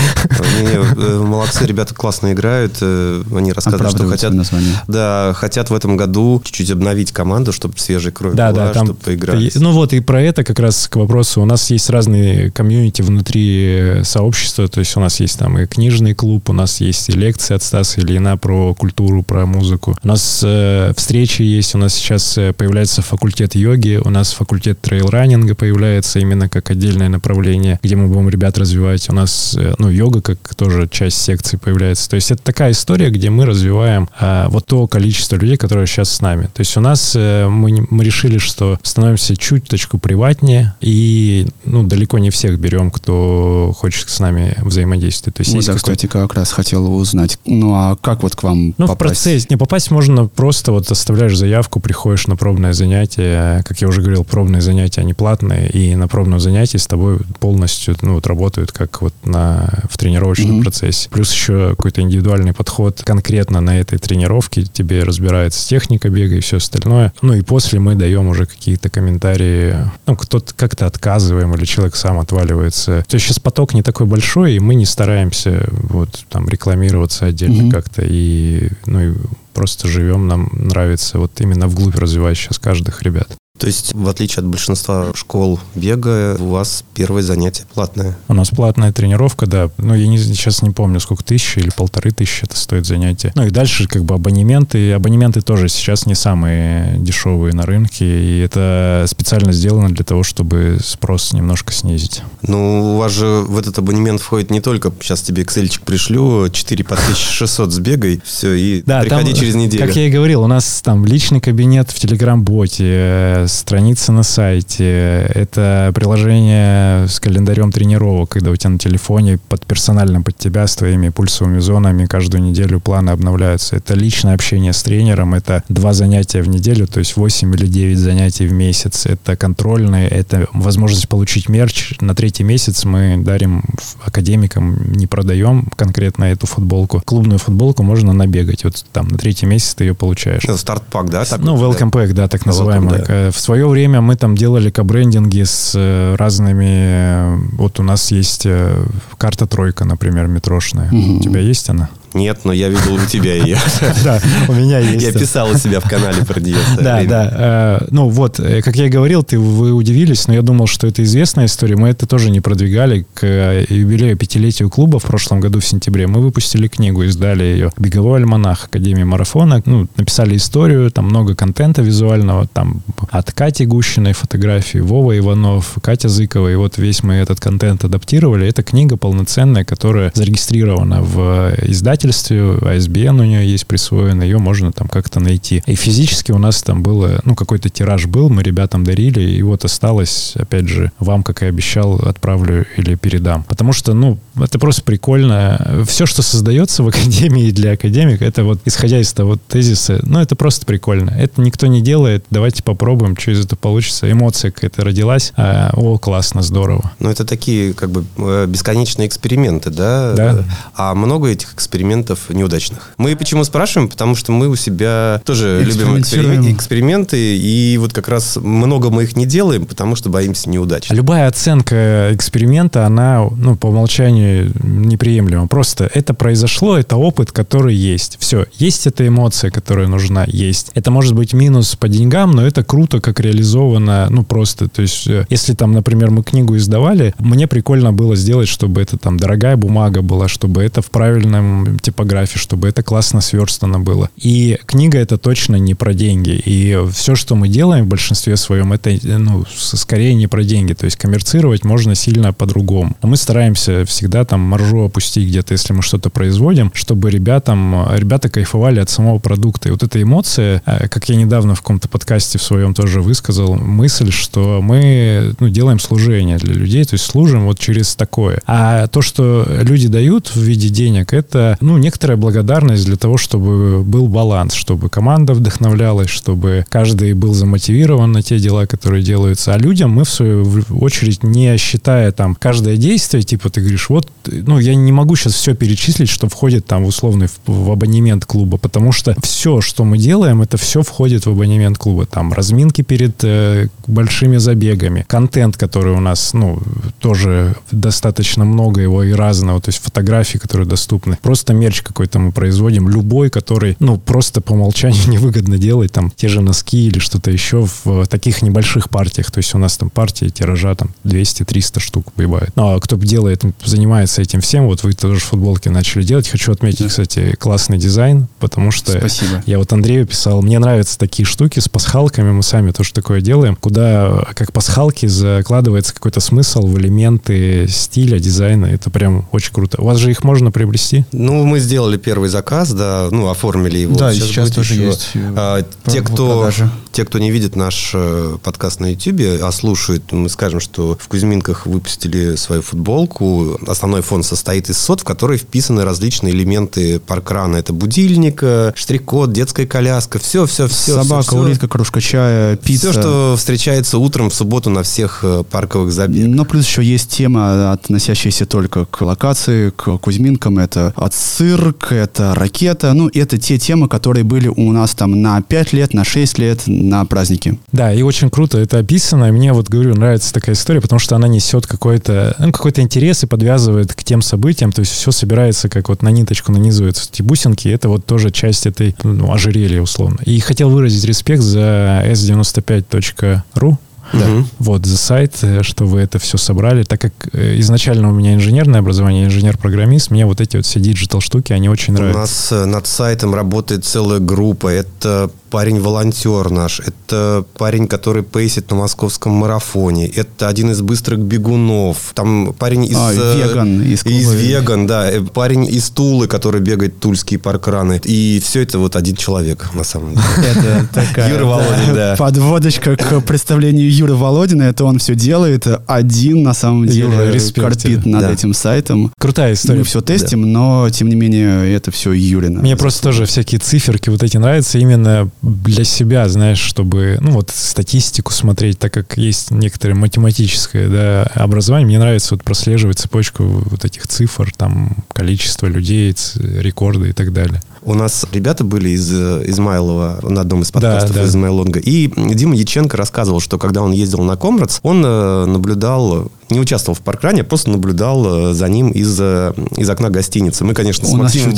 Э, молодцы, ребята классно играют. э, Они рассказывают, что хотят... название. Да, хотят в этом году чуть-чуть обновить команду, чтобы свежей кровь Да, была, да, там... чтобы поиграть. Ну вот, и про это как раз к вопросу. У нас есть разные комьюнити внутри э, сообщества, то есть у нас есть там и книжный клуб, у нас есть и лекции от Стаса Ильина про культуру, про музыку. У нас э, встречи есть, у нас сейчас э, появляется факультет йоги, у нас факультет трейл-раннинга появляется именно как отдельное направление, где мы будем ребят развивать. У нас, э, ну, йога как тоже часть секции появляется. То есть это такая история, где мы развиваем а, вот то количество людей, которые сейчас с нами. То есть у нас э, мы, мы решили, что становимся чуточку приватнее и ну, далеко не всех берем, кто хочет с нами взаимодействовать. То есть Вот, есть да, кстати, как раз хотел узнать. Ну, а как вот к вам ну, в попасть? процессе. Не попасть можно просто вот оставляешь заявку, приходишь на пробное занятие. Как я уже говорил, пробные занятия, они платные, и на пробном занятии с тобой полностью ну, вот, работают как вот на, в тренировочном Мгм. процессе. Плюс еще какой-то индивидуальный подход конкретно на этой тренировке. Тебе разбирается техника бега и все остальное. Ну и после мы даем уже какие-то комментарии. Ну, кто-то как-то отказываем, или человек сам отваливается. То есть сейчас поток не такой большой, и мы не стараемся вот там рекламироваться отдельно Мгм. как-то. И, ну, и просто живем, нам нравится вот именно вглубь развивать сейчас каждых ребят. То есть, в отличие от большинства школ бега, у вас первое занятие платное. У нас платная тренировка, да. Ну, я не, сейчас не помню, сколько тысяч или полторы тысячи это стоит занятие. Ну и дальше как бы абонементы. Абонементы тоже сейчас не самые дешевые на рынке. И это специально сделано для того, чтобы спрос немножко снизить. Ну, у вас же в этот абонемент входит не только, сейчас тебе excel пришлю, 4 по 1600 сбегай, все, и приходи там, через неделю. Как я и говорил, у нас там личный кабинет в Телеграм-боте, э, страница на сайте, это приложение с календарем тренировок, когда у тебя на телефоне под персонально под тебя с твоими пульсовыми зонами каждую неделю планы обновляются. Это личное общение с тренером, это два занятия в неделю, то есть 8 или 9 занятий в месяц. Это контрольные, это возможность получить мерч. На третий месяц мы дарим в- академикам, не продаем конкретно эту футболку. Клубную футболку можно набегать. Вот там на третий месяц ты ее получаешь. Ну, старт-пак, да? так ну, welcome pack, да, так Welcome, называемый. да. Э, В свое время мы там делали кабрендинги с э, разными... э, Вот у нас есть э, карта тройка, например, метрошная. Мгм. У тебя есть она? Нет, но я видел у тебя ее. Да, у меня есть. Я писал у себя в канале про нее. Да, да. Э, Ну вот, э, как я и говорил, ты, вы удивились, но я думал, что это известная история. Мы это тоже не продвигали. К э, юбилею пятилетию клуба в прошлом году в сентябре мы выпустили книгу, издали ее. «Беговой альманах Академии марафона». Ну, написали историю, там много контента визуального. Там от Кати Гущиной фотографии, Вова Иванов, Катя Зыкова. И вот весь мы этот контент адаптировали. Это книга полноценная, которая зарегистрирована в издательстве издательстве, ISBN у нее есть присвоен, ее можно там как-то найти. И физически у нас там было, ну, какой-то тираж был, мы ребятам дарили, и вот осталось, опять же, вам, как и обещал, отправлю или передам. Потому что, ну, это просто прикольно. Все, что создается в академии для академика, это вот, исходя из того тезиса, ну, это просто прикольно. Это никто не делает, давайте попробуем, что из этого получится. Эмоция какая-то родилась, а, о, классно, здорово. Ну, это такие, как бы, э, бесконечные эксперименты, да? Да. А много этих экспериментов неудачных. Мы почему спрашиваем? Потому что мы у себя тоже любим эксперименты, и вот как раз много мы их не делаем, потому что боимся неудач. Любая оценка эксперимента, она, ну, по умолчанию неприемлема. Просто это произошло, это опыт, который есть. Все. Есть эта эмоция, которая нужна, есть. Это может быть минус по деньгам, но это круто, как реализовано, ну, просто. То есть, э, если там, например, мы книгу издавали, мне прикольно было сделать, чтобы это там дорогая бумага была, чтобы это в правильном типографии, чтобы это классно сверстано было. И книга это точно не про деньги. И все, что мы делаем в большинстве своем, это, ну, скорее не про деньги. То есть коммерцировать можно сильно по-другому. Но мы стараемся всегда там маржу опустить где-то, если мы что-то производим, чтобы ребятам, ребята кайфовали от самого продукта. И вот эта эмоция, э, как я недавно в каком-то подкасте в своем тоже высказал, мысль, что мы ну, делаем служение для людей, то есть служим вот через такое. А то, что люди дают в виде денег, это ну, некоторая благодарность для того, чтобы был баланс, чтобы команда вдохновлялась, чтобы каждый был замотивирован на те дела, которые делаются. А людям мы, в свою очередь, не считая там каждое действие, типа ты говоришь, вот, ну, я не могу сейчас все перечислить, что входит там в условный в, в абонемент клуба, потому что все, что мы делаем, это все входит в абонемент клуба. Там разминки перед э, большими забегами, контент, который у нас, ну, тоже достаточно много его и разного, то есть фотографии, которые доступны. Просто мерч какой-то мы производим, любой, который, ну, просто по умолчанию невыгодно делать, там, те же носки или что-то еще в таких небольших партиях, то есть у нас там партии тиража там 200-300 штук бывает. Ну, а кто делает, занимается этим всем, вот вы тоже футболки начали делать, хочу отметить, кстати, классный дизайн, потому что Спасибо. я вот Андрею писал, мне нравятся такие штуки с пасхалками, мы сами тоже такое делаем, куда как пасхалки закладывается какой-то смысл в элементы стиля, дизайна. Это прям очень круто. У вас же их можно приобрести? Ну, мы сделали первый заказ, да, ну, оформили его. Да, сейчас будет тоже еще. есть, э, А, те, кто, те, кто не видит наш э, подкаст на YouTube, а слушает, мы скажем, что в Кузьминках выпустили свою футболку. Основной фон состоит из сот, в который вписаны различные элементы паркрана. Это будильник, э, штрих-код, детская коляска, все, все, все. Собака, улитка, кружка чая, пицца. Все, что встречается утром в субботу на всех парковых забегах. Но плюс еще есть тема, относящаяся только к локации, к Кузьминкам. Это от цирк, это ракета. Ну, это те темы, которые были у нас там на 5 лет, на 6 лет, на праздники. Да, и очень круто это описано. И мне вот, говорю, нравится такая история, потому что она несет какой-то ну, какой-то интерес и подвязывает к тем событиям. То есть все собирается, как вот на ниточку нанизываются эти бусинки. Это вот тоже часть этой ну, ожерелья, условно. И хотел выразить респект за s95.ru. Мгм. Вот, за сайт, э, что вы это все собрали. Так как э, изначально у меня инженерное образование, инженер-программист, мне вот эти вот все digital штуки, они очень У нравятся. нас э, над сайтом работает целая группа. Это парень-волонтер наш, это парень, который пейсит на московском марафоне, это один из быстрых бегунов, там парень из... А, э, веган из из веган, да, э, парень из Тулы, который бегает тульские паркраны. И все это вот один человек, на самом деле. Это такая Юра Володин, да. подводочка к представлению Юры Володина. Это он все делает один, на самом деле, корпит над этим сайтом. Крутая история. Мы все тестим, но, тем не менее, это все Юрина. Мне просто тоже всякие циферки вот эти нравятся именно для себя, знаешь, чтобы, ну вот статистику смотреть, так как есть некоторое математическое да, образование, мне нравится вот прослеживать цепочку вот этих цифр, там количество людей, рекорды и так далее. У нас ребята были из э, Измайлова на одном из Да, подкастов да. из Измайлонга. И Дима Яченко рассказывал, что когда он ездил на Комрадс, он э, наблюдал, не участвовал в паркране, а просто наблюдал э, за ним из, из окна гостиницы. Мы, конечно, с У Максимом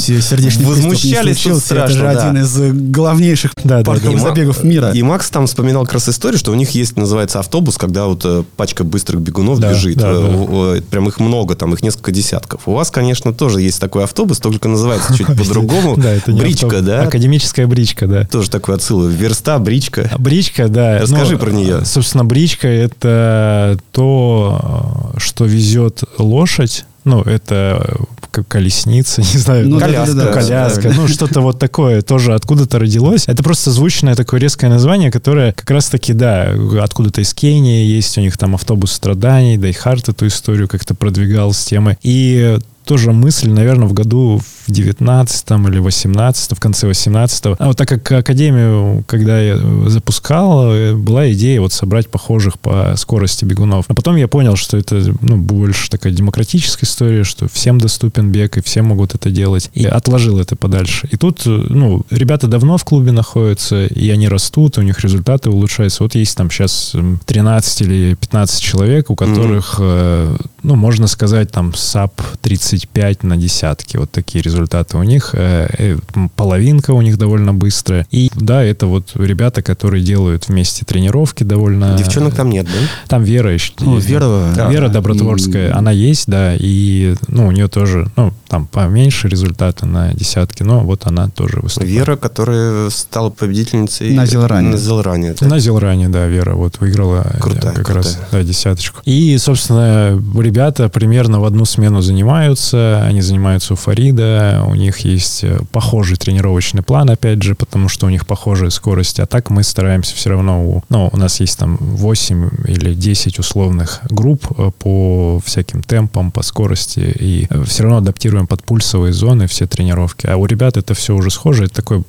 возмущались тут случился. Это страшно. же да. один из главнейших Да, да, парковых И Ма- забегов мира. И Макс там вспоминал как раз историю, что у них есть, называется, автобус, когда вот пачка быстрых бегунов Да, бежит. да, да. Прям их много, там их несколько десятков. У вас, конечно, тоже есть такой автобус, только называется чуть по-другому. Да, это не Бричка, автобус. да? Академическая бричка, да. Тоже такой отсыл. Верста, бричка. А Бричка, да. Расскажи Ну, про нее. Собственно, бричка — это то, э, что везет лошадь. Ну, это как колесница, не знаю. Ну, коляска. Да, да, коляска, ну, что-то вот такое тоже откуда-то родилось. Это просто звучное такое резкое название, которое как раз-таки, да, откуда-то из Кении, есть у них там автобус страданий, Дайхарт эту историю как-то продвигал с темы. И тоже мысль, наверное, в году в 19 или 18 в конце 18 А вот так как Академию, когда я запускал, э, была идея вот собрать похожих по скорости бегунов. А потом я понял, что это ну, больше такая демократическая история, что всем доступен бег, и все могут это делать. И отложил это подальше. И тут, ну, ребята давно в клубе находятся, и они растут, у них результаты улучшаются. Вот есть там сейчас 13 или 15 человек, у которых, mm-hmm. ну, можно сказать, там sub 35 на десятки. Вот такие результаты результаты у них. Э, э, половинка у них довольно быстрая. И да, это вот ребята, которые делают вместе тренировки довольно... Девчонок там нет, да? Там Вера еще. Ну, Вера... Да. Вера Добротворская, и... она есть, да, и ну, у нее тоже, ну, там поменьше результаты на десятки, но вот она тоже выступает. Вера, которая стала победительницей... На Зелране. На Зелране, да? На Зелране, да, Вера вот выиграла крутая, как крутая. раз да, десяточку. И, собственно, ребята примерно в одну смену занимаются, они занимаются у Фарида, у них есть э, похожий тренировочный план, опять же, потому что у них похожая скорость. А так мы стараемся все равно, ну, у нас есть там 8 или 10 условных групп э, по всяким темпам, по скорости, и э, все равно адаптируем под пульсовые зоны все тренировки. А у ребят это все уже схоже, это такой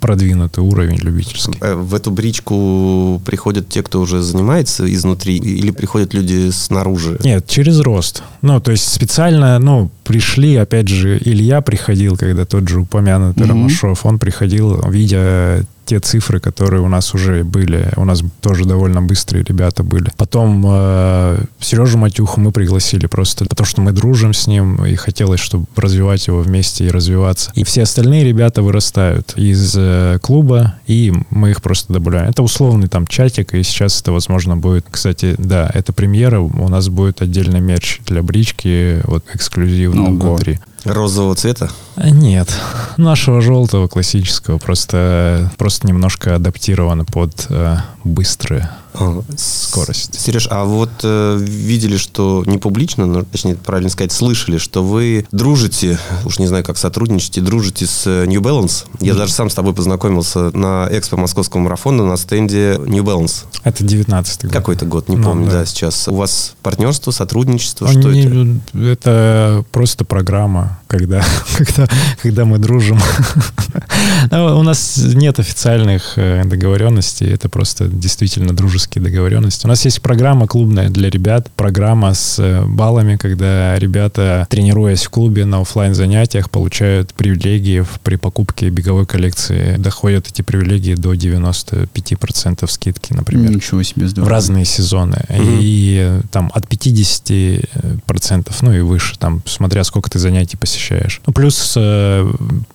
продвинутый уровень любительский. В эту бричку приходят те, кто уже занимается изнутри, или приходят люди снаружи? Нет, через рост. Ну, то есть специально, ну, пришли, опять же, Илья приходил, когда тот же упомянутый mm-hmm. Ромашов, он приходил, видя те цифры, которые у нас уже были. У нас тоже довольно быстрые ребята были. Потом э, Сережу Матюху мы пригласили просто потому, что мы дружим с ним, и хотелось, чтобы развивать его вместе и развиваться. И все остальные ребята вырастают из э, клуба, и мы их просто добавляем. Это условный там чатик, и сейчас это, возможно, будет... Кстати, да, это премьера, у нас будет отдельный мерч для брички, вот эксклюзивно Ого. внутри. Розового цвета? Нет, нашего желтого классического, просто, просто немножко адаптировано под э, быстрые скорость. Сереж, а вот э, видели, что не публично, но, точнее, правильно сказать, слышали, что вы дружите, уж не знаю, как сотрудничаете, дружите с э, New Balance. Я mm-hmm. даже сам с тобой познакомился на экспо Московского марафона на стенде New Balance. Это 19 год. Какой-то год, не ну, помню, да. да, сейчас. У вас партнерство, сотрудничество, Они, что это? Это просто программа, когда, когда, когда мы дружим. У нас нет официальных э, договоренностей, это просто действительно дружеские договоренности. У нас есть программа клубная для ребят, программа с э, баллами, когда ребята, тренируясь в клубе на офлайн занятиях, получают привилегии при покупке беговой коллекции. Доходят эти привилегии до 95% скидки, например. Ничего себе, здорово. В разные сезоны. Угу. И э, там от 50%, ну и выше, там, смотря сколько ты занятий посещаешь. Ну, плюс э,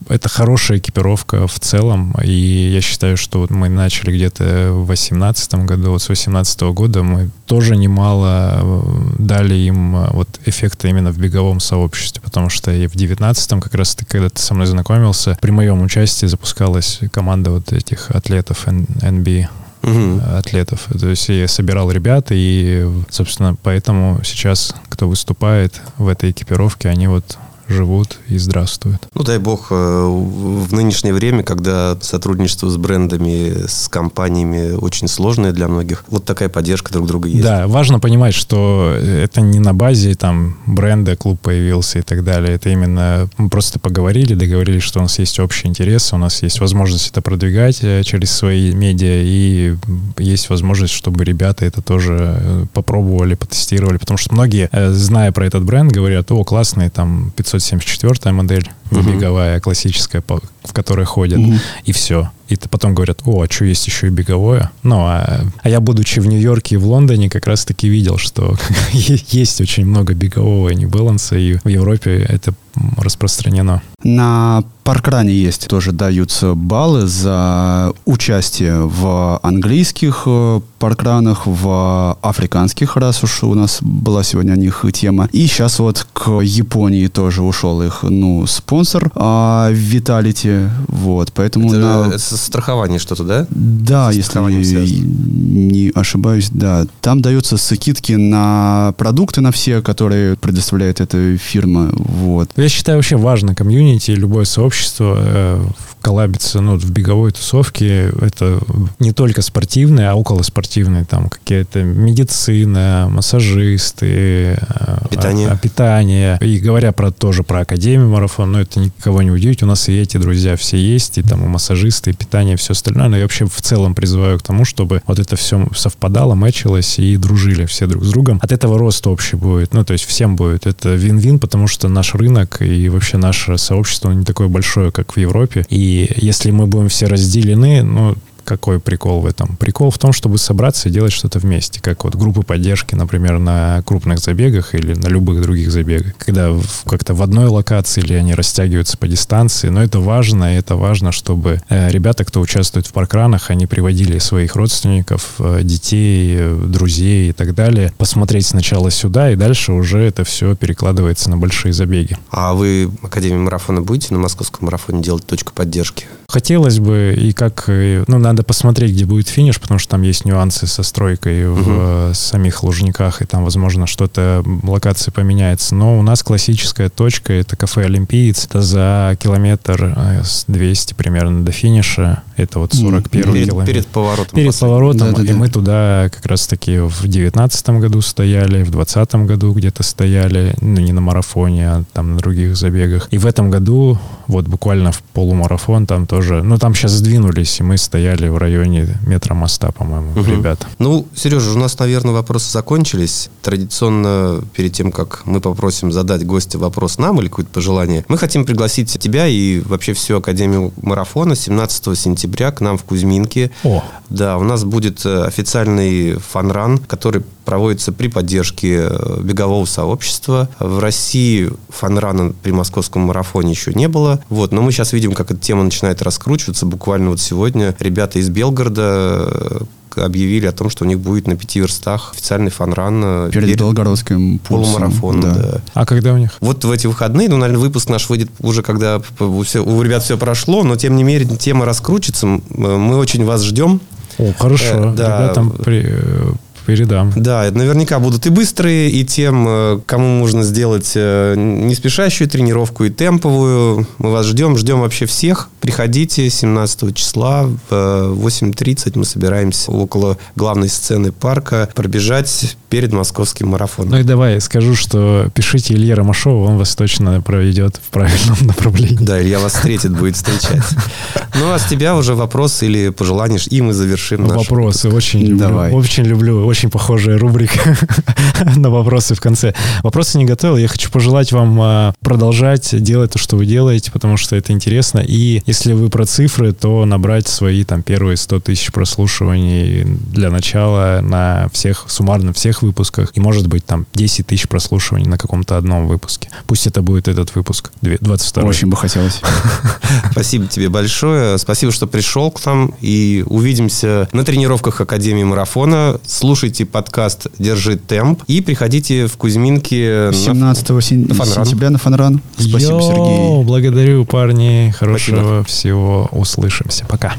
это хорошая экипировка в целом, и я считаю, что мы начали где-то в 2018 году, вот с 2018 года мы тоже немало э, дали им э, вот эффекта именно в беговом сообществе, потому что и в 19 как раз ты, когда ты со мной знакомился, при моем участии запускалась команда вот этих атлетов NB, угу. атлетов. То есть я собирал ребят, и, собственно, поэтому сейчас, кто выступает в этой экипировке, они вот живут и здравствуют. Ну, дай бог, э, в нынешнее время, когда сотрудничество с брендами, с компаниями очень сложное для многих, вот такая поддержка друг друга есть. Да, важно понимать, что это не на базе там бренда, клуб появился и так далее. Это именно мы просто поговорили, договорились, что у нас есть общий интерес, у нас есть возможность это продвигать э, через свои медиа, и есть возможность, чтобы ребята это тоже э, попробовали, потестировали, потому что многие, зная про этот бренд, говорят, о, классный, там, 500 574 модель, угу. беговая, классическая, в которой ходят, угу. и все. И потом говорят, о, а что есть еще и беговое? Ну, а, а я, будучи в Нью-Йорке и в Лондоне, как раз-таки видел, что есть очень много бегового небаланса, и в Европе это распространено. На паркране есть тоже даются баллы за участие в английских э, паркранах, в африканских, раз уж у нас была сегодня о них тема. И сейчас вот к Японии тоже ушел их, ну, спонсор а, Vitality, вот, поэтому... Это на... страхование что-то, да? Да, если не ошибаюсь, да, там даются скидки на продукты на все, которые предоставляет эта фирма. Вот. Я считаю, вообще важно комьюнити, любое сообщество э, коллабиться ну, в беговой тусовке. Это не только спортивные, а около спортивные. Там какие-то медицина, массажисты, э, Питание. а- а питание. И говоря про тоже про Академию марафон, но это никого не удивит. У нас и эти друзья все есть, и там и массажисты, и питание, и все остальное. Но я вообще в целом призываю к тому, чтобы вот это все совпадало, мэчилось и дружили все друг с другом. От этого рост общий будет. Ну, то есть всем будет. Это вин-вин, потому что наш рынок и вообще наше сообщество не такое большое, как в Европе. И если мы будем все разделены, ну, какой прикол в этом? Прикол в том, чтобы собраться и делать что-то вместе, как вот группы поддержки, например, на крупных забегах или на любых других забегах, когда в- как-то в одной локации или они растягиваются по дистанции, но это важно, и это важно, чтобы э, ребята, кто участвует в паркранах, они приводили своих родственников, э, детей, э, друзей и так далее, посмотреть сначала сюда, и дальше уже это все перекладывается на большие забеги. А вы Академию марафона будете на московском марафоне делать точку поддержки? Хотелось бы, и как, ну, надо посмотреть, где будет финиш, потому что там есть нюансы со стройкой в э, самих Лужниках, и там, возможно, что-то, локация поменяется. Но у нас классическая точка, это кафе «Олимпиец», это за километр э, с 200 примерно до финиша, это вот 41 Перед, километр. перед поворотом. Перед последним. поворотом, Да-да-да. и мы туда как раз-таки в девятнадцатом году стояли, в двадцатом году где-то стояли, ну, не на марафоне, а там на других забегах. И в этом году, вот буквально в полумарафон, там тоже, ну, там сейчас сдвинулись, и мы стояли в районе метра моста, по-моему, Мгм. ребята. Ну, Сережа, у нас, наверное, вопросы закончились. Традиционно, перед тем, как мы попросим задать гостю вопрос нам или какое-то пожелание, мы хотим пригласить тебя и вообще всю Академию марафона 17 сентября к нам в Кузьминке. О, Да, у нас будет э, официальный фанран, который проводится при поддержке э, бегового сообщества. В России фанрана при московском марафоне еще не было. Вот, но мы сейчас видим, как эта тема начинает раскручиваться. Буквально вот сегодня ребята из Белгорода э, объявили о том, что у них будет на пяти верстах официальный фанран э, Перед Белгородским пульсом. полумарафоном. да. да. а когда у них? Вот в эти выходные, ну, наверное, выпуск наш выйдет уже, когда все- у ребят все прошло, но, тем не менее, тема раскрутится. М, Мы очень вас ждем. О, хорошо, Э, да. ребятам при- передам. Да, наверняка будут и быстрые, и тем, э, кому можно сделать э, не спешащую тренировку, и темповую. Мы вас ждем, ждем вообще всех. Приходите 17 числа в э, 8.30 мы собираемся около главной сцены парка пробежать перед московским Ну марафоном. и давай скажу, что пишите Илье Ромашову, он вас точно проведет в правильном направлении. Да, Илья вас встретит, будет встречать. Ну, а с тебя уже вопрос или пожелание, и мы завершим наш Вопросы очень люблю. Давай. Очень люблю. Очень похожая рубрика на вопросы в конце. Вопросы не готовил. Я хочу пожелать вам а, продолжать делать то, что вы делаете, потому что это интересно. И если вы про цифры, то набрать свои там первые 100 тысяч прослушиваний для начала на всех, суммарно всех выпусках. И может быть там 10 тысяч прослушиваний на каком-то одном выпуске. Пусть это будет этот выпуск, две- 22 Очень бы хотелось. Спасибо тебе большое. Спасибо, что пришел к нам. И увидимся на тренировках Академии марафона. Слушайте подкаст «Держи темп». И приходите в Кузьминки на 17 сен- на фанран. сентября на фанран. Спасибо, Йоу, Сергей. Благодарю, парни. Хорошего всего. Услышимся. Пока.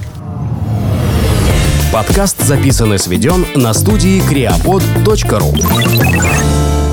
Подкаст записан и сведен на студии creapod.ru